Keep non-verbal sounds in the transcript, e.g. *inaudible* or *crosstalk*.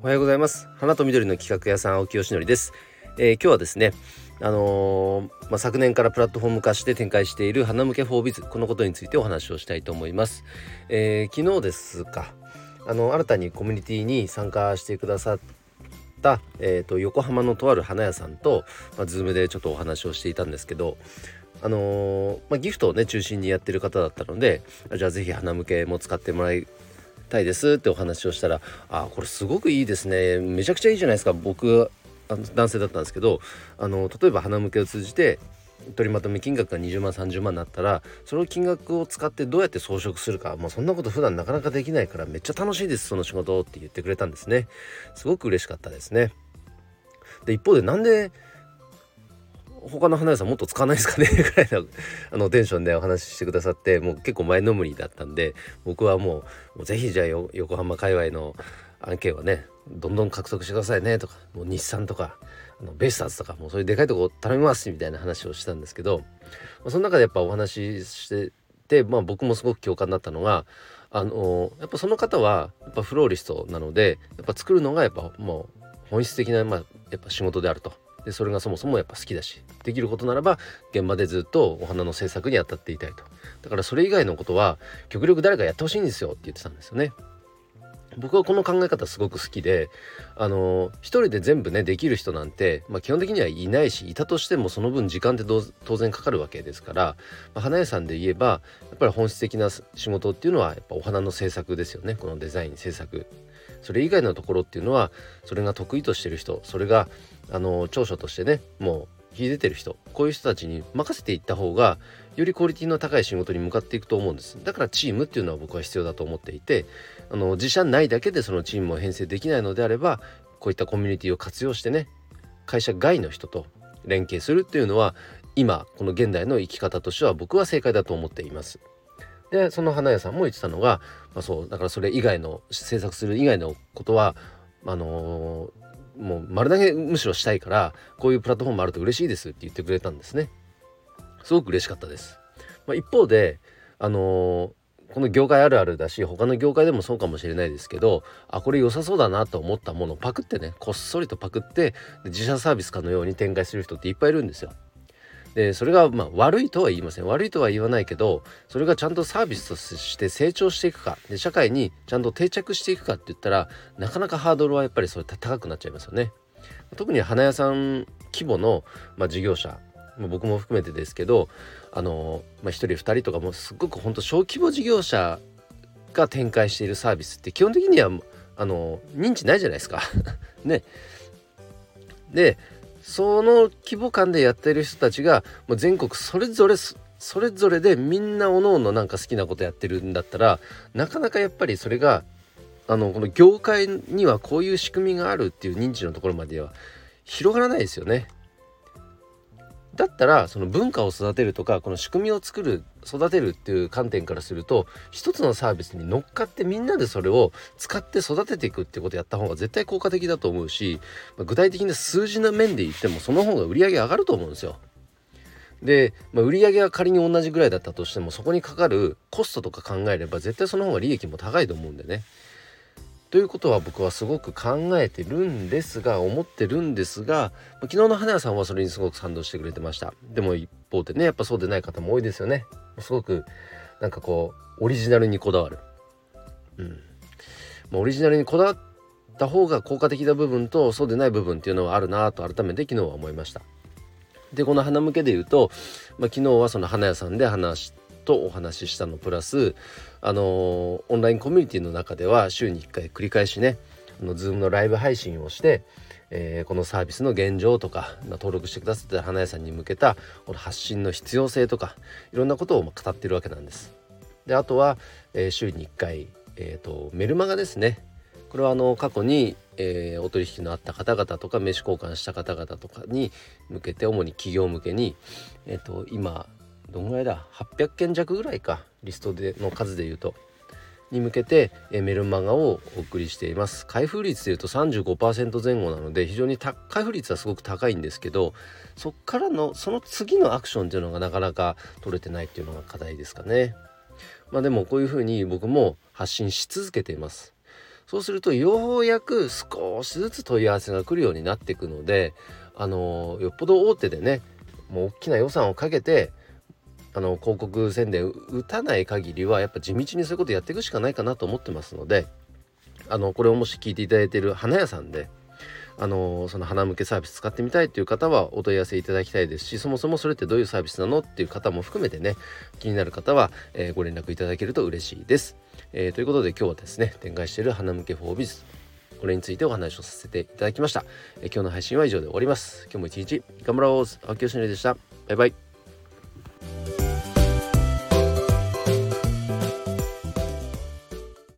おはようございます。花と緑の企画屋さん青木よしのりです、えー、今日はですねあのー、まあ、昨年からプラットフォーム化して展開している花向けフォービズこのことについてお話をしたいと思います、えー、昨日ですかあの新たにコミュニティに参加してくださった、えーと、横浜のとある花屋さんと、まあ、Zoom でちょっとお話をしていたんですけどあのー、まあ、ギフトをね中心にやってる方だったのでじゃあ是非花向けも使ってもらいたいですってお話をしたら「あこれすごくいいですね。めちゃくちゃいいじゃないですか。僕男性だったんですけどあの例えば花向けを通じて取りまとめ金額が20万30万になったらその金額を使ってどうやって装飾するか。もうそんなこと普段なかなかできないからめっちゃ楽しいですその仕事って言ってくれたんですね。すごく嬉しかったですね。で一方でなんで他の花屋さんもっと使わないですかね？*laughs* ぐらいのあのテンションでお話ししてくださってもう結構前のむりだったんで僕はもうぜひじゃあ横浜界隈の案件はねどんどん獲得してくださいねとかもう日産とかあのベイスターズとかもうそういうでかいとこ頼みますみたいな話をしたんですけど、まあ、その中でやっぱお話ししてて、まあ、僕もすごく共感だったのがあのやっぱその方はやっぱフローリストなのでやっぱ作るのがやっぱもう本質的な、まあ、やっぱ仕事であると。でそれがそもそもやっぱ好きだしできることならば現場でずっとお花の制作に当たっていたいと。だからそれ以外のことは極力誰かやってほしいんですよって言ってたんですよね。僕はこの考え方すごく好きであの一人で全部ねできる人なんて、まあ、基本的にはいないしいたとしてもその分時間って当然かかるわけですから、まあ、花屋さんで言えばやっぱり本質的な仕事っていうのはやっぱお花の制作ですよね。このデザイン制作。それ以外のところっていうのはそれが得意としてる人それがあの長所としてねもう秀でてる人こういう人たちに任せていった方がよりクオリティの高い仕事に向かっていくと思うんです。だからチームっていうのは僕は必要だと思っていてあの自社内だけでそのチームを編成できないのであればこういったコミュニティを活用してね会社外の人と連携するっていうのは今この現代の生き方としては僕は正解だと思っています。でその花屋さんも言ってたのが、まあ、そうだからそれ以外の制作する以外のことはあのー、もう丸投げむしろしたいからこういうプラットフォームあると嬉しいですって言ってくれたんですね。すごく嬉しかったです、まあ、一方であのー、この業界あるあるだし他の業界でもそうかもしれないですけどあこれ良さそうだなと思ったものをパクってねこっそりとパクって自社サービスかのように展開する人っていっぱいいるんですよ。でそれがまあ悪いとは言いません。悪いとは言わないけどそれがちゃんとサービスとして成長していくかで社会にちゃんと定着していくかって言ったらなかなかハードルはやっぱりそれ高くなっちゃいますよね。特に花屋さん規模の、まあ、事業者僕も含めてですけどあの、まあ、1人2人とかもすごく本当小規模事業者が展開しているサービスって基本的にはあの認知ないじゃないですか *laughs* ね。でその規模感でやってる人たちがもう全国それぞれそれぞれでみんなおのおのなんか好きなことやってるんだったらなかなかやっぱりそれがあのこの業界にはこういう仕組みがあるっていう認知のところまでは広がらないですよね。だったらその文化を育てるとかこの仕組みを作る育てるっていう観点からすると一つのサービスに乗っかってみんなでそれを使って育てていくってことやった方が絶対効果的だと思うし、まあ、具体的な数字の面で言ってもその方が売り上げ上がると思うんですよ。で、まあ、売上が仮に同じぐらいだったとしてもそこにかかるコストとか考えれば絶対その方が利益も高いと思うんでね。ということは僕はすごく考えてるんですが思ってるんですが昨日の花屋さんはそれにすごく賛同してくれてました。でも一方でねやっぱそうでない方も多いですよね。すごくなんかこうオリジナルにこだわる。うん。まあ、オリジナルにこだわった方が効果的な部分とそうでない部分っていうのはあるなと改めて昨日は思いました。でこの花向けで言うと、まあ、昨日はその花屋さんで話しとお話ししたのプラスあのオンラインコミュニティの中では週に1回繰り返しねあの Zoom のライブ配信をして、えー、このサービスの現状とか登録してくださった花屋さんに向けたこの発信の必要性とかいろんなことを語ってるわけなんです。であとは、えー、週に1回、えーと、メルマガですねこれはあの過去に、えー、お取引のあった方々とか名刺交換した方々とかに向けて主に企業向けに、えーと今どんぐらいだ？800件弱ぐらいか。リストでの数で言うと。に向けてメルマガをお送りしています。開封率でいうと35%前後なので非常に開封率はすごく高いんですけどそっからのその次のアクションっていうのがなかなか取れてないっていうのが課題ですかね。まあでもこういうふうに僕も発信し続けています。そうするとようやく少しずつ問い合わせが来るようになっていくのであのよっぽど大手でねもう大きな予算をかけてあの広告宣伝打たない限りはやっぱ地道にそういうことやっていくしかないかなと思ってますのであのこれをもし聞いていただいている花屋さんであのその花向けサービス使ってみたいっていう方はお問い合わせいただきたいですしそもそもそれってどういうサービスなのっていう方も含めてね気になる方は、えー、ご連絡いただけると嬉しいです。えー、ということで今日はですね展開している花向けフォービズこれについてお話をさせていただきました、えー、今日の配信は以上で終わります。今日も一日頑張ろう。青木よしのりでした。バイバイ。